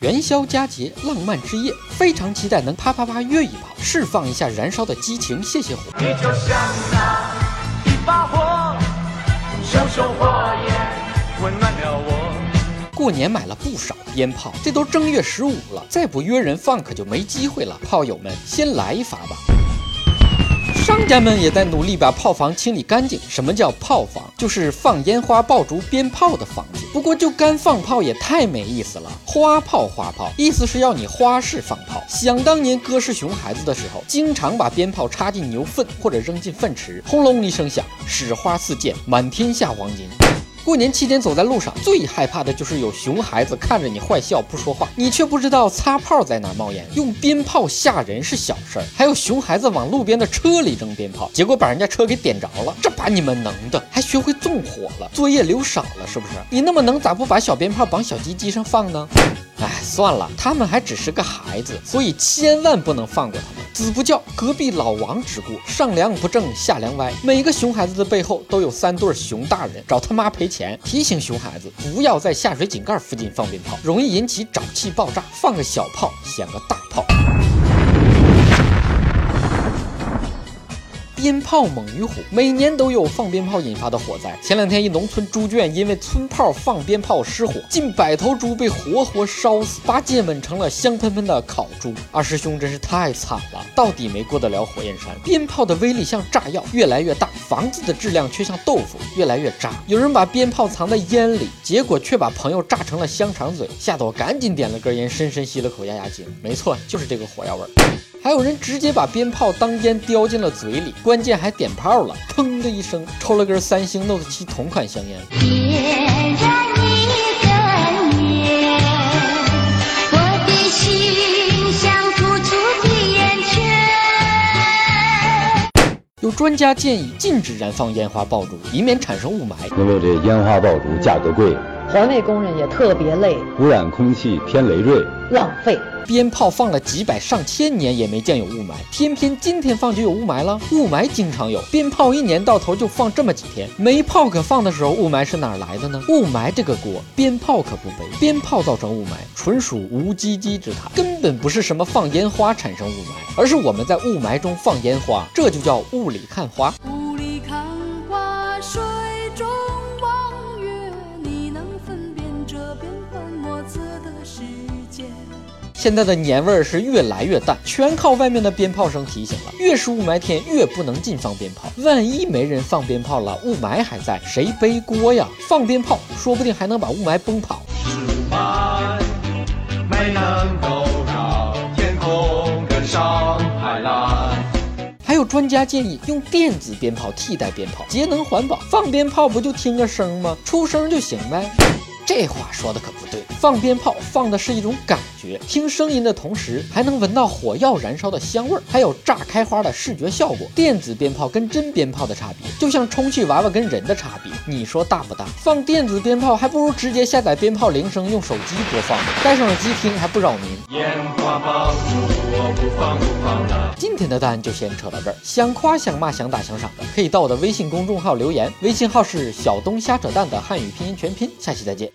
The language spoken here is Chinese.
元宵佳节，浪漫之夜，非常期待能啪啪啪约一炮，释放一下燃烧的激情，谢谢火。你就像那一把火，熊熊火焰温暖了我。过年买了不少鞭炮，这都正月十五了，再不约人放可就没机会了。炮友们，先来一发吧！商家们也在努力把炮房清理干净。什么叫炮房？就是放烟花爆竹鞭炮的房子。不过就干放炮也太没意思了，花炮花炮，意思是要你花式放炮。想当年哥是熊孩子的时候，经常把鞭炮插进牛粪或者扔进粪池，轰隆一声响，屎花四溅，满天下黄金。过年期间走在路上，最害怕的就是有熊孩子看着你坏笑不说话，你却不知道擦炮在哪冒烟。用鞭炮吓人是小事儿，还有熊孩子往路边的车里扔鞭炮，结果把人家车给点着了，这把你们能的，还学会纵火了，作业留少了是不是？你那么能，咋不把小鞭炮绑小鸡鸡上放呢？哎，算了，他们还只是个孩子，所以千万不能放过他们。子不教，隔壁老王之过，上梁不正下梁歪。每个熊孩子的背后都有三对熊大人，找他妈赔钱。提醒熊孩子不要在下水井盖附近放鞭炮，容易引起沼气爆炸。放个小炮显个大炮。鞭炮猛于虎，每年都有放鞭炮引发的火灾。前两天，一农村猪圈因为村炮放鞭炮失火，近百头猪被活活烧死，八戒们成了香喷喷的烤猪。二师兄真是太惨了，到底没过得了火焰山。鞭炮的威力像炸药，越来越大；房子的质量却像豆腐，越来越渣。有人把鞭炮藏在烟里，结果却把朋友炸成了香肠嘴，吓得我赶紧点了根烟，深深吸了口压压惊。没错，就是这个火药味儿。还有人直接把鞭炮当烟叼进了嘴里，关键还点炮了，砰的一声，抽了根三星 Note 7同款香烟。点燃一根烟，我的心像突出的烟圈。有专家建议禁止燃放烟花爆竹，以免产生雾霾。因为这烟花爆竹价格贵，环卫工人也特别累，污染空气，偏累赘。浪费。鞭炮放了几百上千年也没见有雾霾，偏偏今天放就有雾霾了。雾霾经常有，鞭炮一年到头就放这么几天，没炮可放的时候，雾霾是哪儿来的呢？雾霾这个锅，鞭炮可不背。鞭炮造成雾霾，纯属无稽稽之谈，根本不是什么放烟花产生雾霾，而是我们在雾霾中放烟花，这就叫雾里看花。现在的年味儿是越来越淡，全靠外面的鞭炮声提醒了。越是雾霾天，越不能禁放鞭炮。万一没人放鞭炮了，雾霾还在，谁背锅呀？放鞭炮，说不定还能把雾霾崩跑。霾没能够让天空更上海蓝。还有专家建议用电子鞭炮替代鞭炮，节能环保。放鞭炮不就听个声吗？出声就行呗。这话说的可不对，放鞭炮放的是一种感觉，听声音的同时还能闻到火药燃烧的香味儿，还有炸开花的视觉效果。电子鞭炮跟真鞭炮的差别，就像充气娃娃跟人的差别，你说大不大？放电子鞭炮还不如直接下载鞭炮铃声用手机播放，戴上耳机听还不扰民。烟花爆竹我不放不放。天的答案就先扯到这儿，想夸想骂想打想赏的，可以到我的微信公众号留言，微信号是小东瞎扯淡的汉语拼音全拼，下期再见。